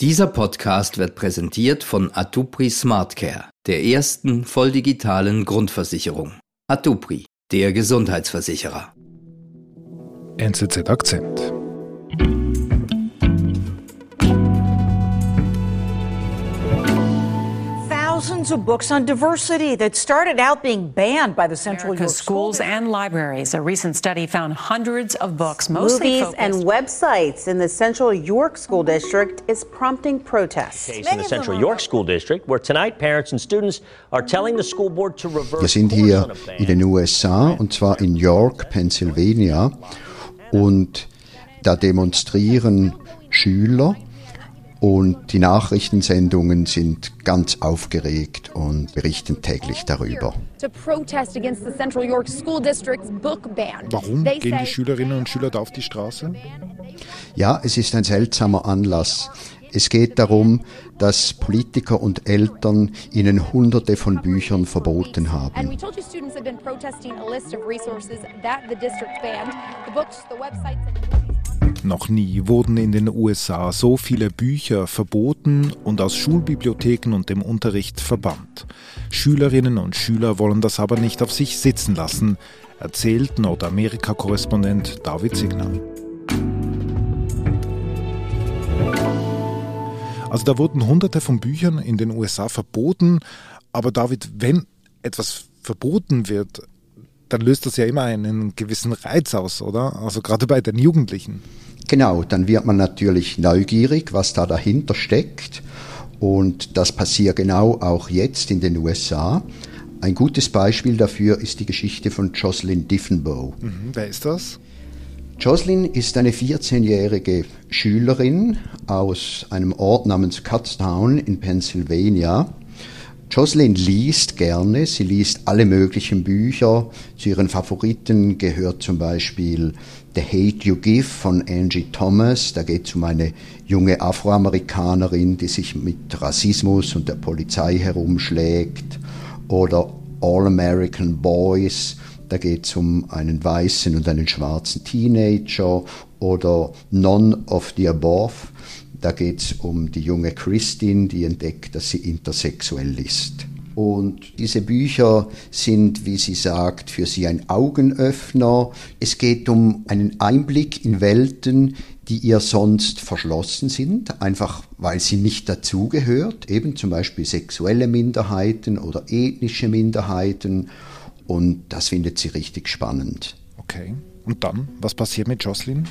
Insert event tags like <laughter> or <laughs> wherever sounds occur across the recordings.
Dieser Podcast wird präsentiert von Atupri SmartCare, der ersten volldigitalen Grundversicherung. Atupri, der Gesundheitsversicherer. NZZ Akzent. Thousands of books on diversity that started out being banned by the Central America's York schools School and libraries. A recent study found hundreds of books, mostly Movies focused- and websites in the Central York School District is prompting protests. case in the Central York School District, where tonight parents and students are telling the school board to reverse Wir sind hier ban. in den USA und zwar in York, Pennsylvania und da demonstrieren Schüler und die Nachrichtensendungen sind ganz aufgeregt und berichten täglich darüber. to protest against the Central York School District's book ban. Warum gehen die Schülerinnen und Schüler da auf die Straße? Ja, es ist ein seltsamer Anlass. Es geht darum, dass Politiker und Eltern ihnen hunderte von Büchern verboten And haben. Noch nie wurden in den USA so viele Bücher verboten und aus Schulbibliotheken und dem Unterricht verbannt. Schülerinnen und Schüler wollen das aber nicht auf sich sitzen lassen, erzählt Nordamerika-Korrespondent David Signer. Also da wurden hunderte von Büchern in den USA verboten, aber David, wenn etwas verboten wird, dann löst das ja immer einen gewissen Reiz aus, oder? Also gerade bei den Jugendlichen. Genau, dann wird man natürlich neugierig, was da dahinter steckt. Und das passiert genau auch jetzt in den USA. Ein gutes Beispiel dafür ist die Geschichte von Jocelyn Diffenbow. Mhm, wer ist das? Jocelyn ist eine 14-jährige Schülerin aus einem Ort namens Cutstown in Pennsylvania. Jocelyn liest gerne, sie liest alle möglichen Bücher. Zu ihren Favoriten gehört zum Beispiel The Hate You Give von Angie Thomas. Da geht es um eine junge Afroamerikanerin, die sich mit Rassismus und der Polizei herumschlägt. Oder All American Boys. Da geht es um einen weißen und einen schwarzen Teenager. Oder None of the Above. Da geht es um die junge Christine, die entdeckt, dass sie intersexuell ist. Und diese Bücher sind, wie sie sagt, für sie ein Augenöffner. Es geht um einen Einblick in Welten, die ihr sonst verschlossen sind, einfach weil sie nicht dazugehört, eben zum Beispiel sexuelle Minderheiten oder ethnische Minderheiten. Und das findet sie richtig spannend. Okay. Und dann? Was passiert mit Jocelyn?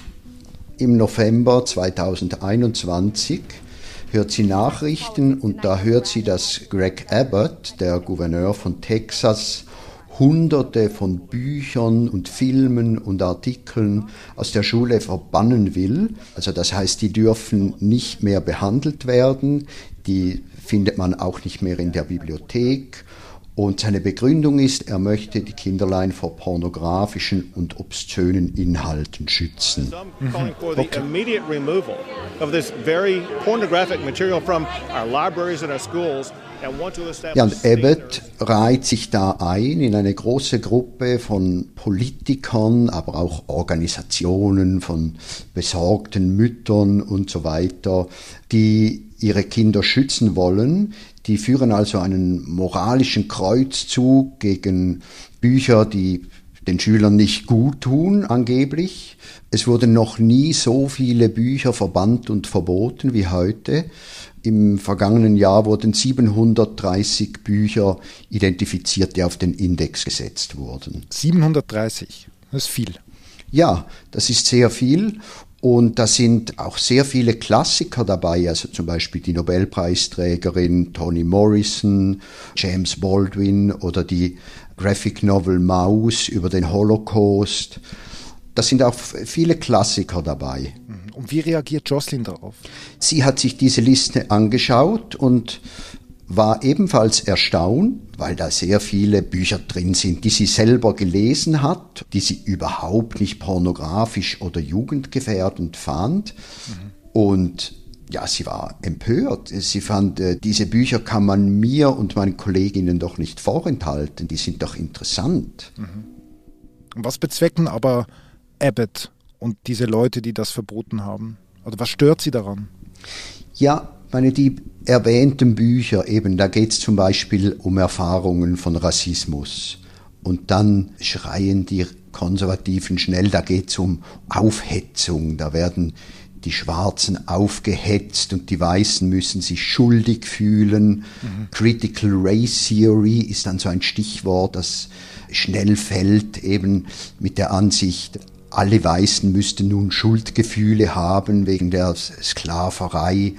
Im November 2021 hört sie Nachrichten und da hört sie, dass Greg Abbott, der Gouverneur von Texas, Hunderte von Büchern und Filmen und Artikeln aus der Schule verbannen will. Also das heißt, die dürfen nicht mehr behandelt werden, die findet man auch nicht mehr in der Bibliothek. Und seine Begründung ist, er möchte die Kinderlein vor pornografischen und obszönen Inhalten schützen. To establish Ja, und Abbott reiht sich da ein in eine große Gruppe von Politikern, aber auch Organisationen von besorgten Müttern und so weiter, die ihre Kinder schützen wollen. Die führen also einen moralischen Kreuzzug gegen Bücher, die den Schülern nicht gut tun, angeblich. Es wurden noch nie so viele Bücher verbannt und verboten wie heute. Im vergangenen Jahr wurden 730 Bücher identifiziert, die auf den Index gesetzt wurden. 730. Das ist viel. Ja, das ist sehr viel. Und da sind auch sehr viele Klassiker dabei, also zum Beispiel die Nobelpreisträgerin Toni Morrison, James Baldwin oder die Graphic Novel Maus über den Holocaust. Da sind auch viele Klassiker dabei. Und wie reagiert Jocelyn darauf? Sie hat sich diese Liste angeschaut und war ebenfalls erstaunt, weil da sehr viele Bücher drin sind, die sie selber gelesen hat, die sie überhaupt nicht pornografisch oder jugendgefährdend fand. Und ja, sie war empört. Sie fand, äh, diese Bücher kann man mir und meinen Kolleginnen doch nicht vorenthalten, die sind doch interessant. Und was bezwecken aber Abbott und diese Leute, die das verboten haben? Oder was stört sie daran? Ja, meine, die erwähnten Bücher, eben, da geht es zum Beispiel um Erfahrungen von Rassismus. Und dann schreien die Konservativen schnell, da geht es um Aufhetzung, da werden die Schwarzen aufgehetzt und die Weißen müssen sich schuldig fühlen. Mhm. Critical Race Theory ist dann so ein Stichwort, das schnell fällt, eben mit der Ansicht, alle Weißen müssten nun Schuldgefühle haben wegen der Sklaverei.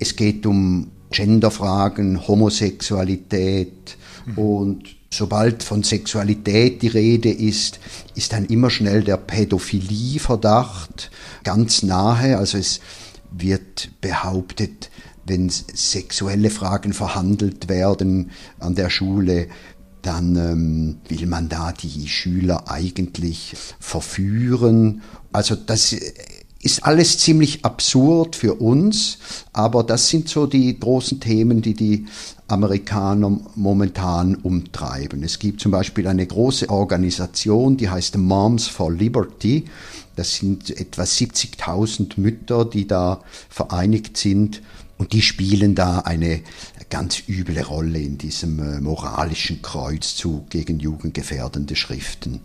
Es geht um Genderfragen, Homosexualität mhm. und sobald von Sexualität die Rede ist, ist dann immer schnell der Pädophilieverdacht ganz nahe. Also es wird behauptet, wenn sexuelle Fragen verhandelt werden an der Schule, dann ähm, will man da die Schüler eigentlich verführen. Also das ist alles ziemlich absurd für uns, aber das sind so die großen Themen, die die Amerikaner momentan umtreiben. Es gibt zum Beispiel eine große Organisation, die heißt Moms for Liberty. Das sind etwa 70.000 Mütter, die da vereinigt sind und die spielen da eine ganz üble Rolle in diesem äh, moralischen Kreuzzug gegen jugendgefährdende Schriften.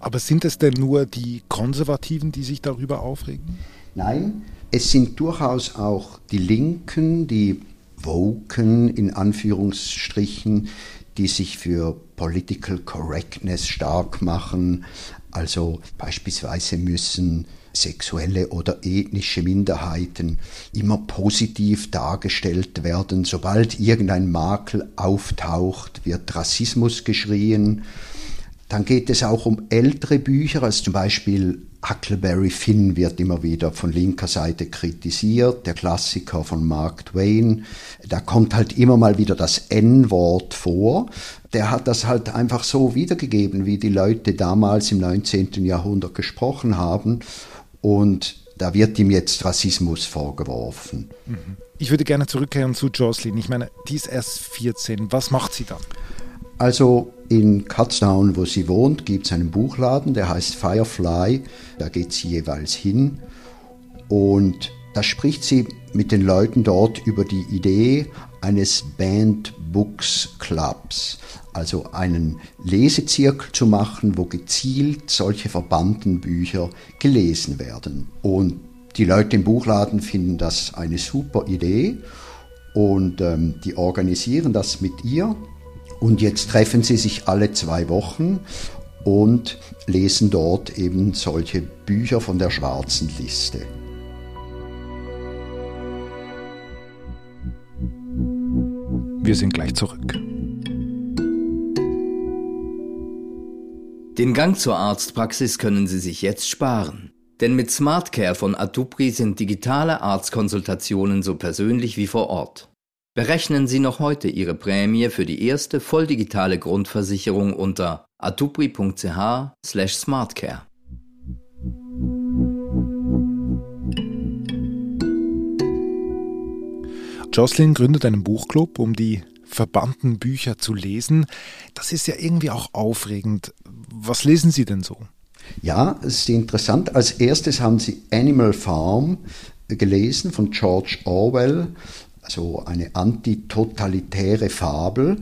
Aber sind es denn nur die Konservativen, die sich darüber aufregen? Nein, es sind durchaus auch die Linken, die Woken in Anführungsstrichen, die sich für Political Correctness stark machen. Also beispielsweise müssen sexuelle oder ethnische Minderheiten immer positiv dargestellt werden. Sobald irgendein Makel auftaucht, wird Rassismus geschrien. Dann geht es auch um ältere Bücher, als zum Beispiel Huckleberry Finn wird immer wieder von linker Seite kritisiert, der Klassiker von Mark Twain. Da kommt halt immer mal wieder das N-Wort vor. Der hat das halt einfach so wiedergegeben, wie die Leute damals im 19. Jahrhundert gesprochen haben. Und da wird ihm jetzt Rassismus vorgeworfen. Mhm. Ich würde gerne zurückkehren zu Jocelyn. Ich meine, die ist erst 14. Was macht sie dann? Also in Cutztown, wo sie wohnt, gibt es einen Buchladen, der heißt Firefly. Da geht sie jeweils hin und da spricht sie mit den Leuten dort über die Idee eines Band Books Clubs, also einen Lesezirkel zu machen, wo gezielt solche verbannten Bücher gelesen werden. Und die Leute im Buchladen finden das eine super Idee und ähm, die organisieren das mit ihr und jetzt treffen sie sich alle zwei Wochen und lesen dort eben solche Bücher von der schwarzen Liste. Wir sind gleich zurück. Den Gang zur Arztpraxis können Sie sich jetzt sparen. Denn mit SmartCare von Atupri sind digitale Arztkonsultationen so persönlich wie vor Ort. Berechnen Sie noch heute Ihre Prämie für die erste volldigitale Grundversicherung unter atupri.ch/smartcare. Jocelyn gründet einen Buchclub, um die verbannten Bücher zu lesen. Das ist ja irgendwie auch aufregend. Was lesen Sie denn so? Ja, es ist interessant. Als erstes haben Sie Animal Farm gelesen von George Orwell so eine antitotalitäre Fabel,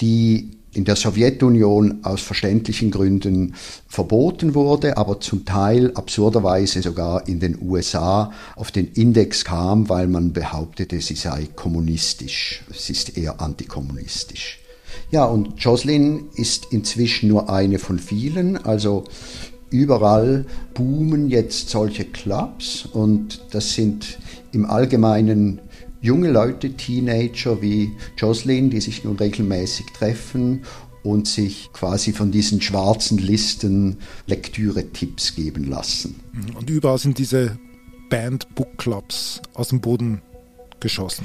die in der Sowjetunion aus verständlichen Gründen verboten wurde, aber zum Teil absurderweise sogar in den USA auf den Index kam, weil man behauptete, sie sei kommunistisch. Es ist eher antikommunistisch. Ja, und Jocelyn ist inzwischen nur eine von vielen, also überall boomen jetzt solche Clubs und das sind im Allgemeinen junge Leute, Teenager wie Jocelyn, die sich nun regelmäßig treffen und sich quasi von diesen schwarzen Listen Lektüre-Tipps geben lassen. Mhm. Und überall sind diese Band-Book-Clubs aus dem Boden geschossen.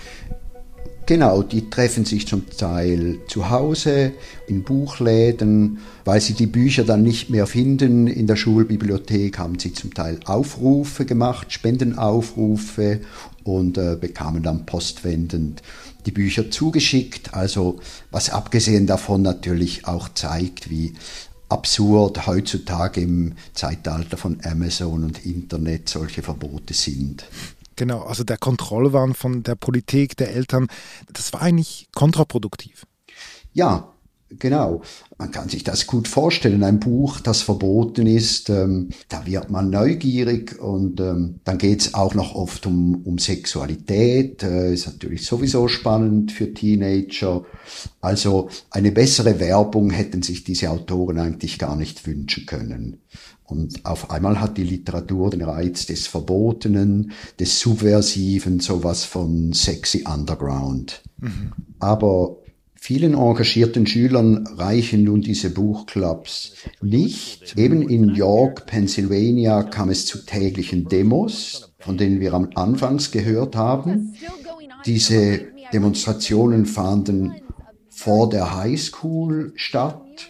Genau, die treffen sich zum Teil zu Hause, in Buchläden. Weil sie die Bücher dann nicht mehr finden in der Schulbibliothek, haben sie zum Teil Aufrufe gemacht, Spendenaufrufe und äh, bekamen dann postwendend die Bücher zugeschickt. Also was abgesehen davon natürlich auch zeigt, wie absurd heutzutage im Zeitalter von Amazon und Internet solche Verbote sind. Genau, also der Kontrollwahn von der Politik, der Eltern, das war eigentlich kontraproduktiv. Ja, Genau, man kann sich das gut vorstellen. Ein Buch, das verboten ist, ähm, da wird man neugierig und ähm, dann geht's auch noch oft um, um Sexualität. Äh, ist natürlich sowieso spannend für Teenager. Also eine bessere Werbung hätten sich diese Autoren eigentlich gar nicht wünschen können. Und auf einmal hat die Literatur den Reiz des Verbotenen, des Subversiven, sowas von sexy Underground. Mhm. Aber Vielen engagierten Schülern reichen nun diese Buchclubs nicht. Eben in York, Pennsylvania kam es zu täglichen Demos, von denen wir am Anfangs gehört haben. Diese Demonstrationen fanden vor der High School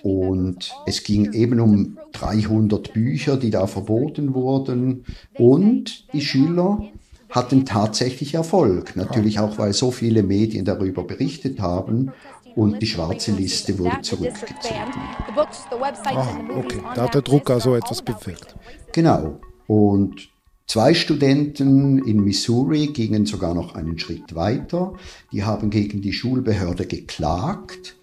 und es ging eben um 300 Bücher, die da verboten wurden und die Schüler hatten tatsächlich Erfolg. Natürlich auch, weil so viele Medien darüber berichtet haben und die schwarze Liste wurde zurückgezogen. Ah, okay, da hat der Druck also etwas bewirkt. Genau. Und zwei Studenten in Missouri gingen sogar noch einen Schritt weiter. Die haben gegen die Schulbehörde geklagt.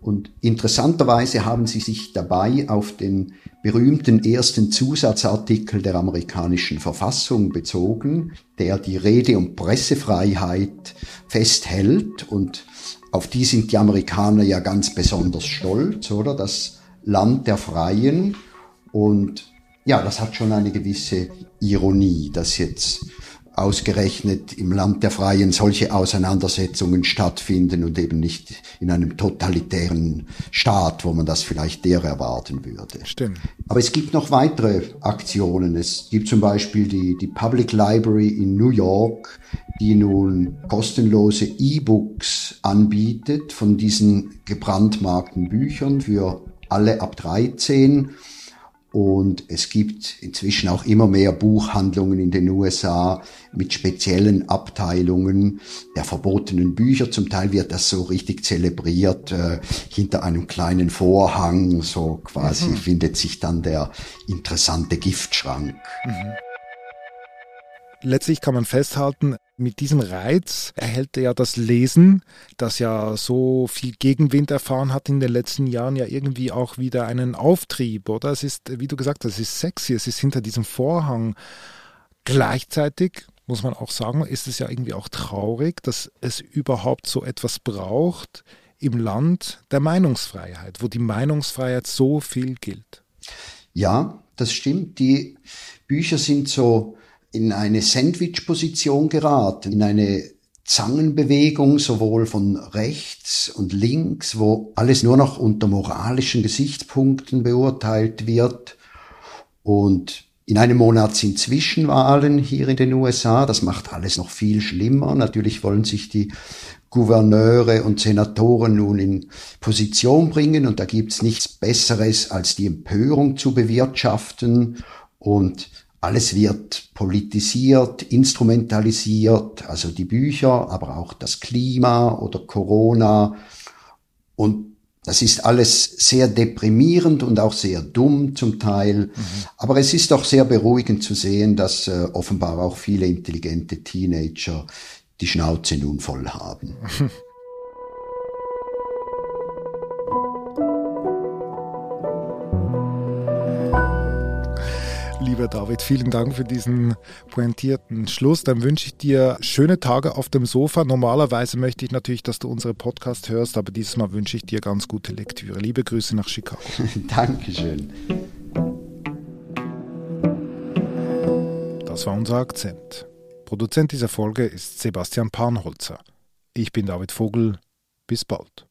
Und interessanterweise haben sie sich dabei auf den berühmten ersten Zusatzartikel der amerikanischen Verfassung bezogen, der die Rede- und Pressefreiheit festhält und auf die sind die Amerikaner ja ganz besonders stolz, oder? Das Land der Freien. Und ja, das hat schon eine gewisse Ironie, dass jetzt ausgerechnet im Land der Freien solche Auseinandersetzungen stattfinden und eben nicht in einem totalitären Staat, wo man das vielleicht der erwarten würde. Stimmt. Aber es gibt noch weitere Aktionen. Es gibt zum Beispiel die, die Public Library in New York, die nun kostenlose E-Books anbietet von diesen gebrandmarkten Büchern für alle ab 13. Und es gibt inzwischen auch immer mehr Buchhandlungen in den USA mit speziellen Abteilungen der verbotenen Bücher. Zum Teil wird das so richtig zelebriert. Äh, hinter einem kleinen Vorhang, so quasi mhm. findet sich dann der interessante Giftschrank. Mhm. Letztlich kann man festhalten, mit diesem Reiz erhält er ja das Lesen, das ja so viel Gegenwind erfahren hat in den letzten Jahren, ja irgendwie auch wieder einen Auftrieb, oder? Es ist, wie du gesagt hast, es ist sexy, es ist hinter diesem Vorhang. Gleichzeitig muss man auch sagen, ist es ja irgendwie auch traurig, dass es überhaupt so etwas braucht im Land der Meinungsfreiheit, wo die Meinungsfreiheit so viel gilt. Ja, das stimmt. Die Bücher sind so in eine Sandwich-Position geraten, in eine Zangenbewegung sowohl von rechts und links, wo alles nur noch unter moralischen Gesichtspunkten beurteilt wird. Und in einem Monat sind Zwischenwahlen hier in den USA. Das macht alles noch viel schlimmer. Natürlich wollen sich die Gouverneure und Senatoren nun in Position bringen und da gibt's nichts Besseres, als die Empörung zu bewirtschaften und alles wird politisiert, instrumentalisiert, also die Bücher, aber auch das Klima oder Corona. Und das ist alles sehr deprimierend und auch sehr dumm zum Teil. Mhm. Aber es ist doch sehr beruhigend zu sehen, dass äh, offenbar auch viele intelligente Teenager die Schnauze nun voll haben. <laughs> lieber David. Vielen Dank für diesen pointierten Schluss. Dann wünsche ich dir schöne Tage auf dem Sofa. Normalerweise möchte ich natürlich, dass du unsere Podcast hörst, aber dieses Mal wünsche ich dir ganz gute Lektüre. Liebe Grüße nach Chicago. <laughs> Dankeschön. Das war unser Akzent. Produzent dieser Folge ist Sebastian Panholzer. Ich bin David Vogel. Bis bald.